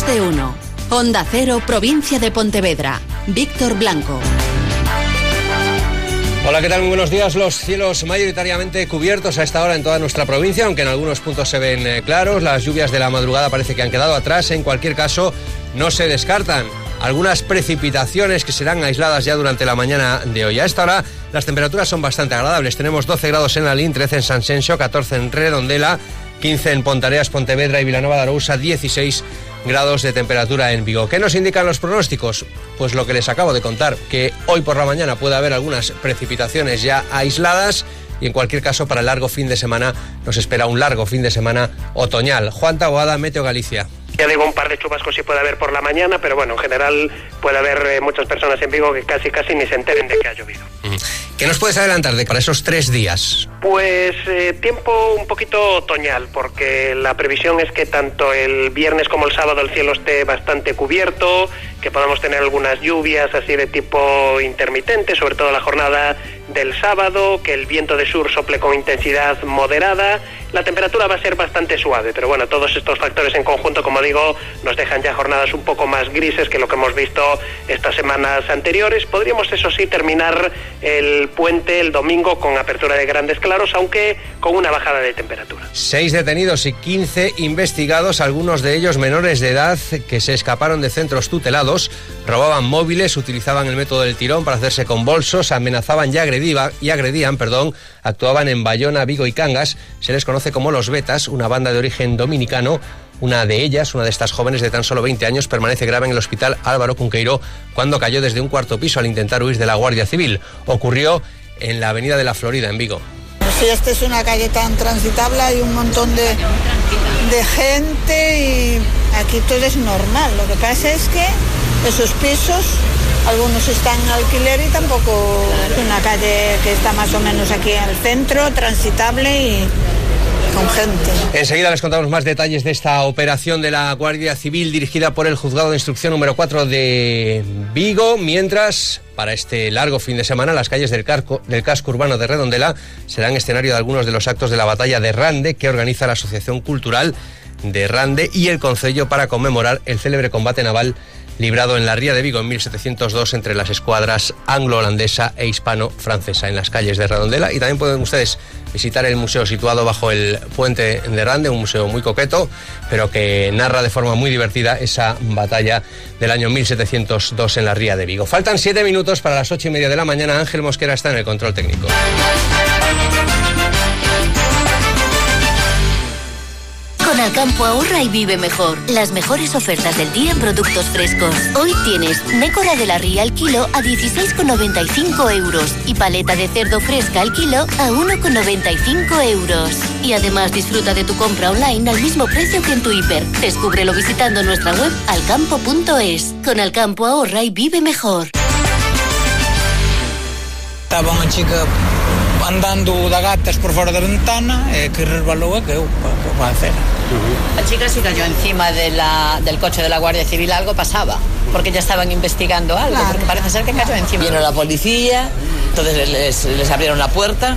Más de uno. Onda Cero, provincia de Pontevedra. Víctor Blanco. Hola, ¿qué tal? Muy buenos días. Los cielos mayoritariamente cubiertos a esta hora en toda nuestra provincia, aunque en algunos puntos se ven eh, claros. Las lluvias de la madrugada parece que han quedado atrás. En cualquier caso, no se descartan algunas precipitaciones que serán aisladas ya durante la mañana de hoy. A esta hora las temperaturas son bastante agradables. Tenemos 12 grados en Alín, 13 en San Sensio, 14 en Redondela, 15 en Pontareas, Pontevedra y Vilanova de Arousa, 16 grados de temperatura en Vigo. ¿Qué nos indican los pronósticos? Pues lo que les acabo de contar, que hoy por la mañana puede haber algunas precipitaciones ya aisladas y en cualquier caso para el largo fin de semana nos espera un largo fin de semana otoñal. Juan Taboada, Meteo Galicia. Ya digo, un par de chubascos sí puede haber por la mañana, pero bueno, en general puede haber eh, muchas personas en Vigo que casi casi ni se enteren de que ha llovido. ¿Qué nos puedes adelantar de para esos tres días? Pues eh, tiempo un poquito otoñal, porque la previsión es que tanto el viernes como el sábado el cielo esté bastante cubierto, que podamos tener algunas lluvias así de tipo intermitente, sobre todo la jornada del sábado, que el viento de sur sople con intensidad moderada. La temperatura va a ser bastante suave, pero bueno, todos estos factores en conjunto, como digo, nos dejan ya jornadas un poco más grises que lo que hemos visto estas semanas anteriores. Podríamos, eso sí, terminar el puente el domingo con apertura de grandes claros, aunque con una bajada de temperatura. Seis detenidos y 15 investigados, algunos de ellos menores de edad que se escaparon de centros tutelados, robaban móviles, utilizaban el método del tirón para hacerse con bolsos, amenazaban y, agrediva, y agredían, perdón, actuaban en Bayona, Vigo y Cangas. Se les conoce como los Betas, una banda de origen dominicano una de ellas, una de estas jóvenes de tan solo 20 años, permanece grave en el hospital Álvaro Cunqueiro cuando cayó desde un cuarto piso al intentar huir de la Guardia Civil. Ocurrió en la Avenida de la Florida, en Vigo. Si esta es una calle tan transitable, hay un montón de, de gente y aquí todo es normal. Lo que pasa es que esos pisos, algunos están alquiler y tampoco es una calle que está más o menos aquí al centro, transitable y con gente. Enseguida les contamos más detalles de esta operación de la Guardia Civil dirigida por el Juzgado de Instrucción número 4 de Vigo, mientras para este largo fin de semana las calles del, carco, del casco urbano de Redondela serán escenario de algunos de los actos de la batalla de Rande que organiza la Asociación Cultural de Rande y el Concello para conmemorar el célebre combate naval librado en la Ría de Vigo en 1702 entre las escuadras anglo-holandesa e hispano-francesa en las calles de Redondela. Y también pueden ustedes visitar el museo situado bajo el puente de Rande, un museo muy coqueto, pero que narra de forma muy divertida esa batalla del año 1702 en la Ría de Vigo. Faltan siete minutos para las ocho y media de la mañana. Ángel Mosquera está en el control técnico. Con Alcampo ahorra y vive mejor. Las mejores ofertas del día en productos frescos. Hoy tienes nécora de la ría al kilo a 16,95 euros y paleta de cerdo fresca al kilo a 1,95 euros. Y además disfruta de tu compra online al mismo precio que en tu hiper. Descúbrelo visitando nuestra web alcampo.es. Con Alcampo ahorra y vive mejor. Estaba unha chica andando da gatas por fora da ventana e que resbalou e queu pa, La chica se cayó encima de la, del coche de la Guardia Civil, algo pasaba, porque ya estaban investigando algo, porque parece ser que cayó encima. Vino la policía, entonces les, les abrieron la puerta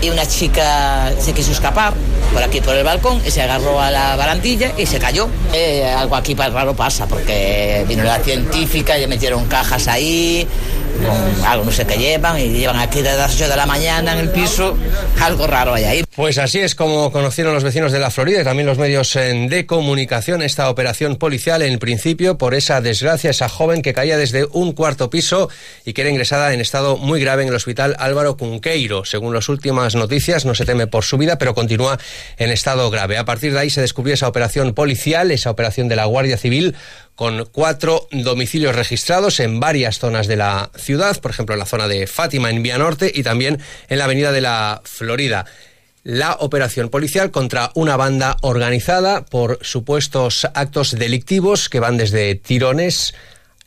y una chica se quiso escapar por aquí por el balcón y se agarró a la barandilla y se cayó. Eh, algo aquí raro pasa porque vino la científica y metieron cajas ahí, algo no sé qué llevan y llevan aquí desde las 8 de la mañana en el piso, algo raro hay ahí. Pues así es como conocieron los vecinos de la Florida y también los medios de comunicación esta operación policial en principio por esa desgracia, esa joven que caía desde un cuarto piso y que era ingresada en estado muy grave en el hospital Álvaro Cunqueiro. Según las últimas noticias, no se teme por su vida, pero continúa en estado grave. A partir de ahí se descubrió esa operación policial, esa operación de la Guardia Civil con cuatro domicilios registrados en varias zonas de la ciudad, por ejemplo en la zona de Fátima en Vía Norte y también en la avenida de la Florida la operación policial contra una banda organizada por supuestos actos delictivos que van desde tirones,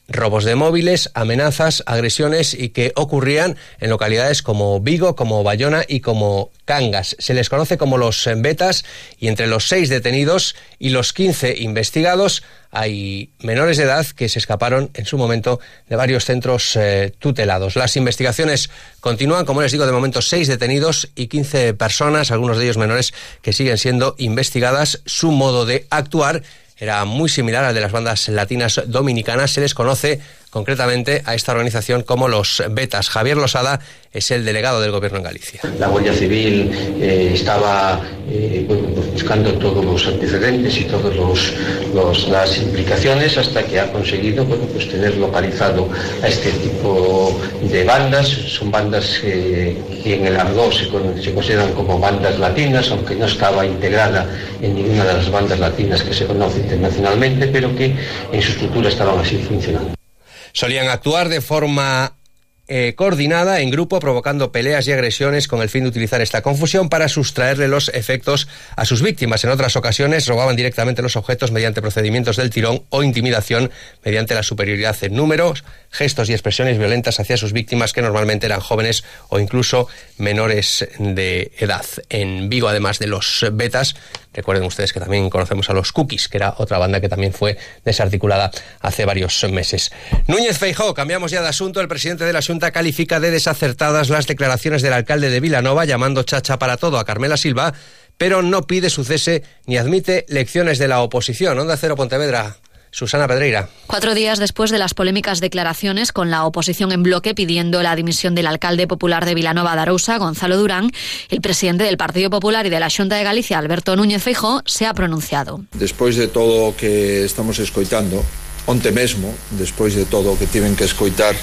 robos de móviles, amenazas, agresiones y que ocurrían en localidades como Vigo, como Bayona y como Cangas. Se les conoce como los Betas y entre los seis detenidos y los 15 investigados hay menores de edad que se escaparon en su momento de varios centros eh, tutelados. Las investigaciones continúan, como les digo, de momento seis detenidos y 15 personas, algunos de ellos menores, que siguen siendo investigadas. Su modo de actuar era muy similar al de las bandas latinas dominicanas. Se les conoce concretamente a esta organización como los Betas. Javier Losada es el delegado del Gobierno en Galicia. La Guardia Civil eh, estaba eh, buscando todos los antecedentes y todas los, las implicaciones hasta que ha conseguido bueno, pues tener localizado a este tipo de bandas. Son bandas que en el argot se, se consideran como bandas latinas, aunque no estaba integrada en ninguna de las bandas latinas que se conoce internacionalmente, pero que en su estructura estaban así funcionando. Solían actuar de forma eh, coordinada en grupo, provocando peleas y agresiones con el fin de utilizar esta confusión para sustraerle los efectos a sus víctimas. En otras ocasiones robaban directamente los objetos mediante procedimientos del tirón o intimidación mediante la superioridad en números, gestos y expresiones violentas hacia sus víctimas que normalmente eran jóvenes o incluso menores de edad. En Vigo, además de los betas, recuerden ustedes que también conocemos a los Cookies, que era otra banda que también fue desarticulada hace varios meses. Núñez Feijó, cambiamos ya de asunto. El presidente de la Junta califica de desacertadas las declaraciones del alcalde de Vilanova llamando chacha para todo a Carmela Silva, pero no pide su cese ni admite lecciones de la oposición. Onda Cero Pontevedra. Susana Pedreira. Cuatro días después de las polémicas declaraciones con la oposición en bloque pidiendo la dimisión del alcalde popular de Vilanova de Arousa, Gonzalo Durán, el presidente del Partido Popular y de la Xunta de Galicia, Alberto Núñez Feijóo, se ha pronunciado. Despois de todo o que estamos escoitando, onte mesmo, despois de todo o que tiven que escoitar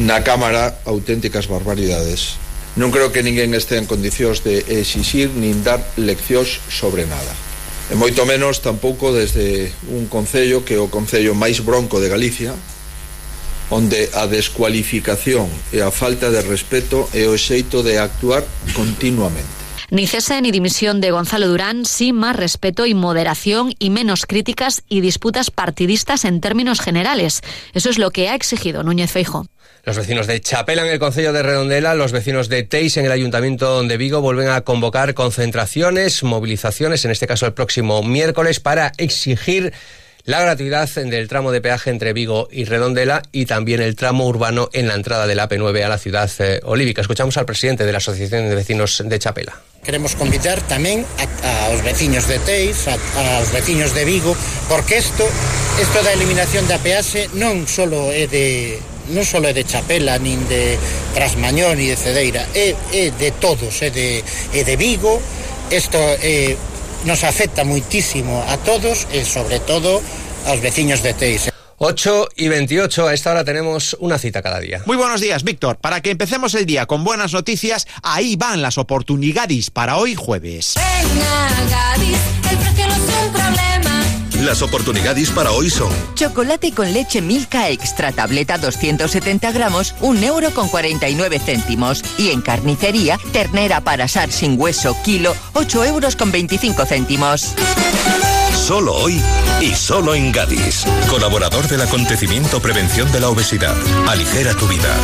na Cámara, auténticas barbaridades. Non creo que ninguén este en condicións de exixir nin dar leccións sobre nada. e moito menos tampouco desde un concello que é o concello máis bronco de Galicia onde a descualificación e a falta de respeto é o xeito de actuar continuamente. Ni cese ni dimisión de Gonzalo Durán, sí más respeto y moderación y menos críticas y disputas partidistas en términos generales. Eso es lo que ha exigido Núñez Feijo. Los vecinos de Chapela en el Concello de Redondela, los vecinos de Teis en el Ayuntamiento de Vigo vuelven a convocar concentraciones, movilizaciones, en este caso el próximo miércoles, para exigir la gratuidad del tramo de peaje entre Vigo y Redondela y también el tramo urbano en la entrada del AP9 a la ciudad eh, olívica. Escuchamos al presidente de la Asociación de Vecinos de Chapela. Queremos convidar tamén a, aos veciños de Teis, a, aos veciños de Vigo, porque isto, isto da eliminación da peaxe non solo é de non só é de Chapela, nin de Trasmañón, ni de Cedeira, é, é de todos, é de, é de Vigo, isto é, nos afecta muitísimo a todos e sobre todo aos veciños de Teis. 8 y 28, a esta hora tenemos una cita cada día. Muy buenos días, Víctor. Para que empecemos el día con buenas noticias, ahí van las oportunidades para hoy jueves. Venga, Gadis, el precio no es un problema. Las oportunidades para hoy son Chocolate con leche Milka Extra tableta 270 gramos, 1 euro con 49 céntimos. Y en carnicería, ternera para asar sin hueso, kilo, 8 euros con 25 céntimos. Solo hoy y solo en Gadis. Colaborador del acontecimiento Prevención de la Obesidad. Aligera tu vida.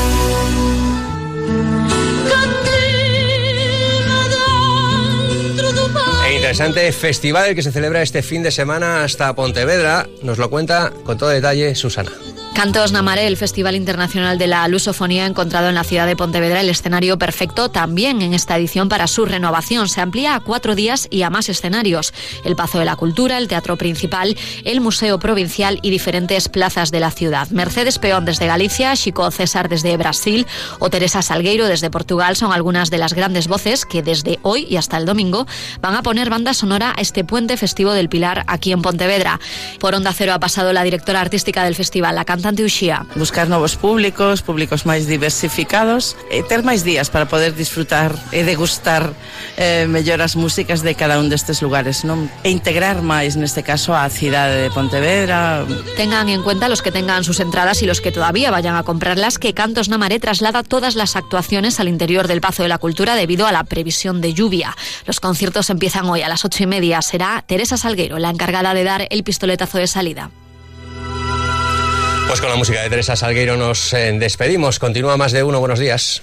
Interesante festival que se celebra este fin de semana hasta Pontevedra. Nos lo cuenta con todo detalle Susana. Cantos Namaré, el Festival Internacional de la Lusofonía, ha encontrado en la ciudad de Pontevedra el escenario perfecto también en esta edición para su renovación. Se amplía a cuatro días y a más escenarios. El Pazo de la Cultura, el Teatro Principal, el Museo Provincial y diferentes plazas de la ciudad. Mercedes Peón desde Galicia, Chico César desde Brasil o Teresa Salgueiro desde Portugal son algunas de las grandes voces que desde hoy y hasta el domingo van a poner banda sonora a este puente festivo del Pilar aquí en Pontevedra. Por Onda Cero ha pasado la directora artística del festival, la cantante Uxía. Buscar novos públicos, públicos máis diversificados e ter máis días para poder disfrutar e degustar eh, mellor as músicas de cada un destes lugares, non? E integrar máis neste caso a cidade de Pontevedra. Tengan en cuenta los que tengan sus entradas y los que todavía vayan a comprarlas que Cantos Namaré traslada todas las actuaciones al interior del Pazo de la Cultura debido a la previsión de lluvia. Los conciertos empiezan hoy a las ocho y media. Será Teresa Salguero la encargada de dar el pistoletazo de salida. Pues con la música de Teresa Salgueiro nos eh, despedimos. Continúa más de uno. Buenos días.